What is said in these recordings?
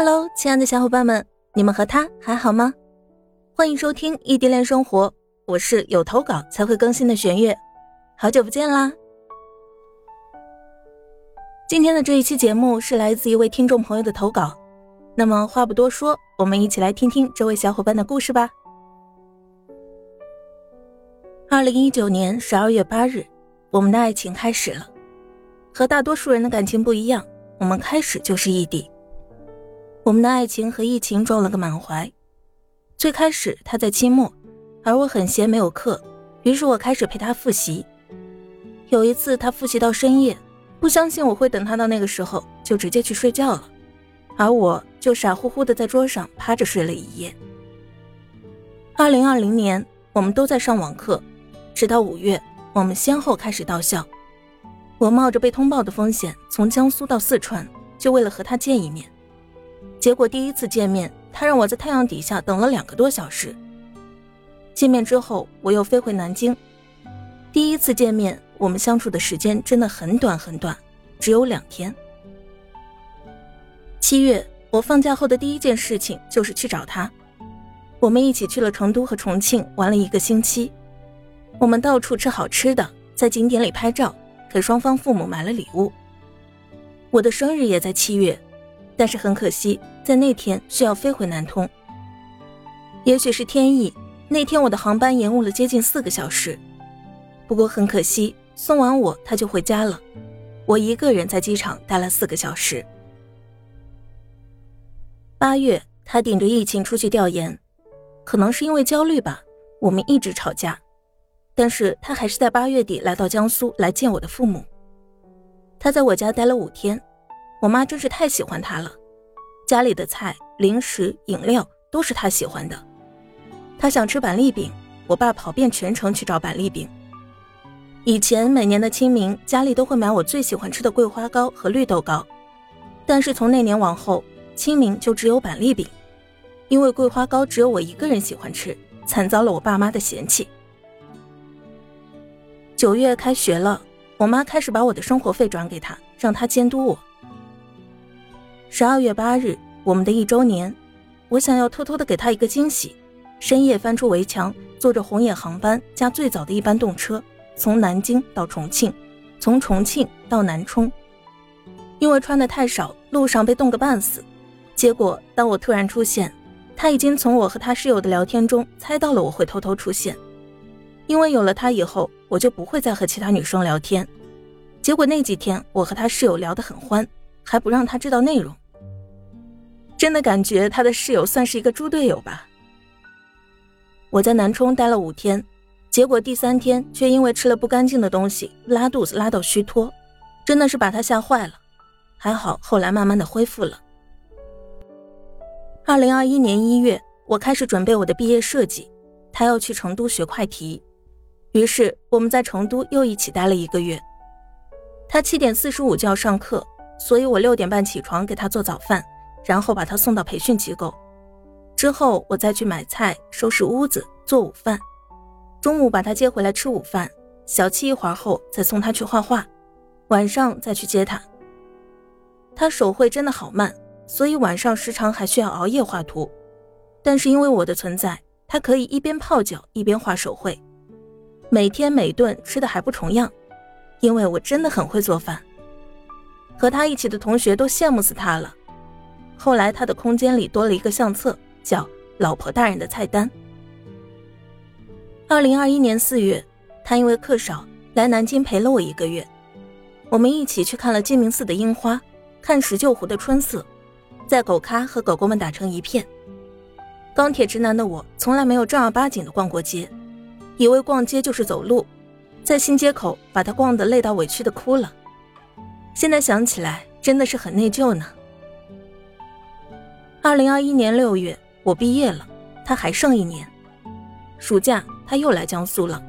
Hello，亲爱的小伙伴们，你们和他还好吗？欢迎收听异地恋生活，我是有投稿才会更新的玄月，好久不见啦！今天的这一期节目是来自一位听众朋友的投稿，那么话不多说，我们一起来听听这位小伙伴的故事吧。二零一九年十二月八日，我们的爱情开始了。和大多数人的感情不一样，我们开始就是异地。我们的爱情和疫情撞了个满怀。最开始他在期末，而我很闲没有课，于是我开始陪他复习。有一次他复习到深夜，不相信我会等他到那个时候，就直接去睡觉了，而我就傻乎乎的在桌上趴着睡了一夜。二零二零年，我们都在上网课，直到五月，我们先后开始到校。我冒着被通报的风险，从江苏到四川，就为了和他见一面。结果第一次见面，他让我在太阳底下等了两个多小时。见面之后，我又飞回南京。第一次见面，我们相处的时间真的很短很短，只有两天。七月，我放假后的第一件事情就是去找他。我们一起去了成都和重庆玩了一个星期。我们到处吃好吃的，在景点里拍照，给双方父母买了礼物。我的生日也在七月。但是很可惜，在那天需要飞回南通。也许是天意，那天我的航班延误了接近四个小时。不过很可惜，送完我他就回家了，我一个人在机场待了四个小时。八月，他顶着疫情出去调研，可能是因为焦虑吧，我们一直吵架。但是他还是在八月底来到江苏来见我的父母。他在我家待了五天。我妈真是太喜欢他了，家里的菜、零食、饮料都是他喜欢的。他想吃板栗饼，我爸跑遍全城去找板栗饼。以前每年的清明，家里都会买我最喜欢吃的桂花糕和绿豆糕，但是从那年往后，清明就只有板栗饼，因为桂花糕只有我一个人喜欢吃，惨遭了我爸妈的嫌弃。九月开学了，我妈开始把我的生活费转给他，让他监督我。十二月八日，我们的一周年，我想要偷偷的给他一个惊喜。深夜翻出围墙，坐着红眼航班加最早的一班动车，从南京到重庆，从重庆到南充。因为穿的太少，路上被冻个半死。结果当我突然出现，他已经从我和他室友的聊天中猜到了我会偷偷出现。因为有了他以后，我就不会再和其他女生聊天。结果那几天，我和他室友聊得很欢。还不让他知道内容，真的感觉他的室友算是一个猪队友吧。我在南充待了五天，结果第三天却因为吃了不干净的东西拉肚子，拉到虚脱，真的是把他吓坏了。还好后来慢慢的恢复了。二零二一年一月，我开始准备我的毕业设计，他要去成都学快题，于是我们在成都又一起待了一个月。他七点四十五就要上课。所以我六点半起床给他做早饭，然后把他送到培训机构，之后我再去买菜、收拾屋子、做午饭，中午把他接回来吃午饭，小憩一会儿后再送他去画画，晚上再去接他。他手绘真的好慢，所以晚上时常还需要熬夜画图，但是因为我的存在，他可以一边泡脚一边画手绘，每天每顿吃的还不重样，因为我真的很会做饭。和他一起的同学都羡慕死他了。后来他的空间里多了一个相册，叫“老婆大人的菜单”。二零二一年四月，他因为课少来南京陪了我一个月，我们一起去看了鸡鸣寺的樱花，看石臼湖的春色，在狗咖和狗狗们打成一片。钢铁直男的我从来没有正儿八经的逛过街，以为逛街就是走路，在新街口把他逛得累到委屈的哭了。现在想起来，真的是很内疚呢。二零二一年六月，我毕业了，他还剩一年。暑假他又来江苏了，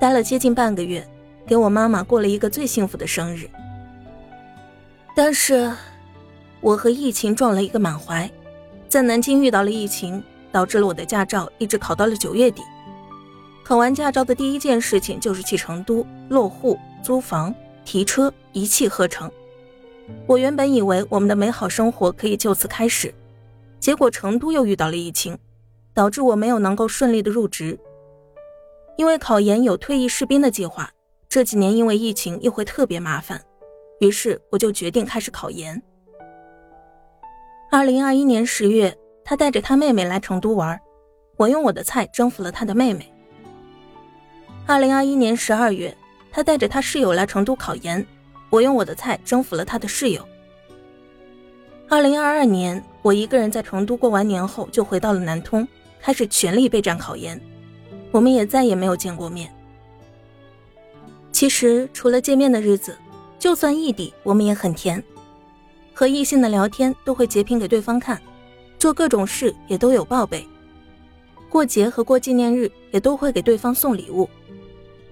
待了接近半个月，给我妈妈过了一个最幸福的生日。但是，我和疫情撞了一个满怀，在南京遇到了疫情，导致了我的驾照一直考到了九月底。考完驾照的第一件事情就是去成都落户租房。提车一气呵成，我原本以为我们的美好生活可以就此开始，结果成都又遇到了疫情，导致我没有能够顺利的入职。因为考研有退役士兵的计划，这几年因为疫情又会特别麻烦，于是我就决定开始考研。二零二一年十月，他带着他妹妹来成都玩，我用我的菜征服了他的妹妹。二零二一年十二月，他带着他室友来成都考研，我用我的菜征服了他的室友。二零二二年，我一个人在成都过完年后就回到了南通，开始全力备战考研。我们也再也没有见过面。其实除了见面的日子，就算异地，我们也很甜。和异性的聊天都会截屏给对方看，做各种事也都有报备。过节和过纪念日也都会给对方送礼物。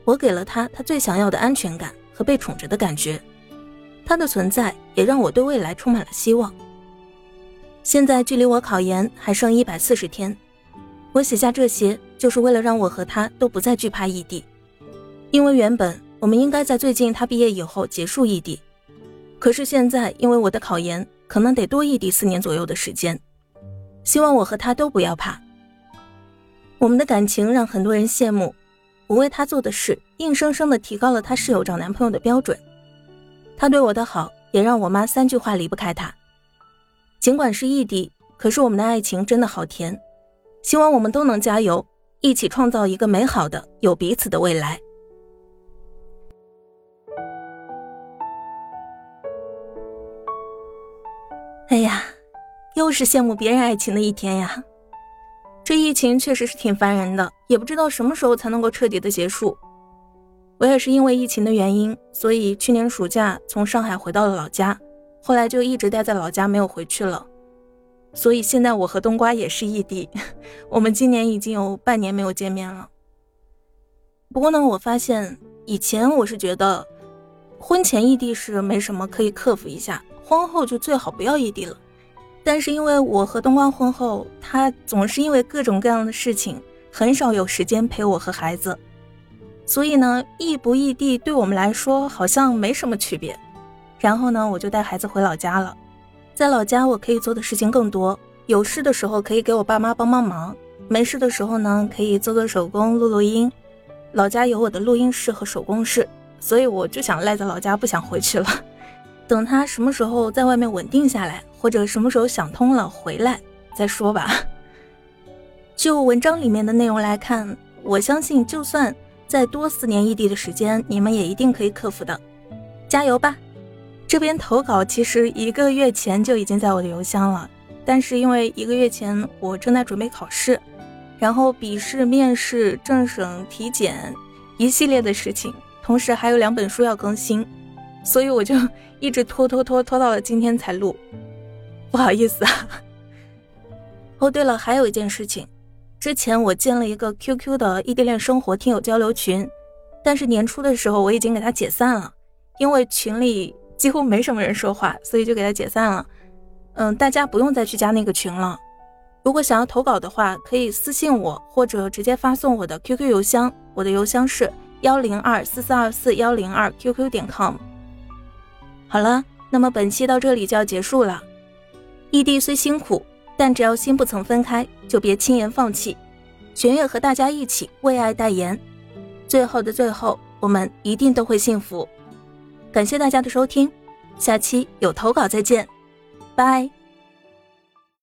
我给了他他最想要的安全感和被宠着的感觉。他的存在也让我对未来充满了希望。现在距离我考研还剩一百四十天，我写下这些就是为了让我和他都不再惧怕异地，因为原本我们应该在最近他毕业以后结束异地，可是现在因为我的考研可能得多异地四年左右的时间，希望我和他都不要怕。我们的感情让很多人羡慕，我为他做的事硬生生的提高了他室友找男朋友的标准，他对我的好也让我妈三句话离不开他。尽管是异地，可是我们的爱情真的好甜。希望我们都能加油，一起创造一个美好的、有彼此的未来。哎呀，又是羡慕别人爱情的一天呀！这疫情确实是挺烦人的，也不知道什么时候才能够彻底的结束。我也是因为疫情的原因，所以去年暑假从上海回到了老家。后来就一直待在老家，没有回去了，所以现在我和冬瓜也是异地，我们今年已经有半年没有见面了。不过呢，我发现以前我是觉得，婚前异地是没什么可以克服一下，婚后就最好不要异地了。但是因为我和冬瓜婚后，他总是因为各种各样的事情，很少有时间陪我和孩子，所以呢，异不异地对我们来说好像没什么区别。然后呢，我就带孩子回老家了。在老家，我可以做的事情更多。有事的时候可以给我爸妈帮帮忙，没事的时候呢，可以做做手工、录录音。老家有我的录音室和手工室，所以我就想赖在老家，不想回去了。等他什么时候在外面稳定下来，或者什么时候想通了回来再说吧。就文章里面的内容来看，我相信就算再多四年异地的时间，你们也一定可以克服的。加油吧！这边投稿其实一个月前就已经在我的邮箱了，但是因为一个月前我正在准备考试，然后笔试、面试、政审、体检一系列的事情，同时还有两本书要更新，所以我就一直拖拖拖拖到了今天才录，不好意思啊。哦，对了，还有一件事情，之前我建了一个 QQ 的异地恋生活听友交流群，但是年初的时候我已经给它解散了，因为群里。几乎没什么人说话，所以就给他解散了。嗯，大家不用再去加那个群了。如果想要投稿的话，可以私信我，或者直接发送我的 QQ 邮箱。我的邮箱是幺零二四四二四幺零二 QQ 点 com。好了，那么本期到这里就要结束了。异地虽辛苦，但只要心不曾分开，就别轻言放弃。玄月和大家一起为爱代言。最后的最后，我们一定都会幸福。感谢大家的收听，下期有投稿再见，拜。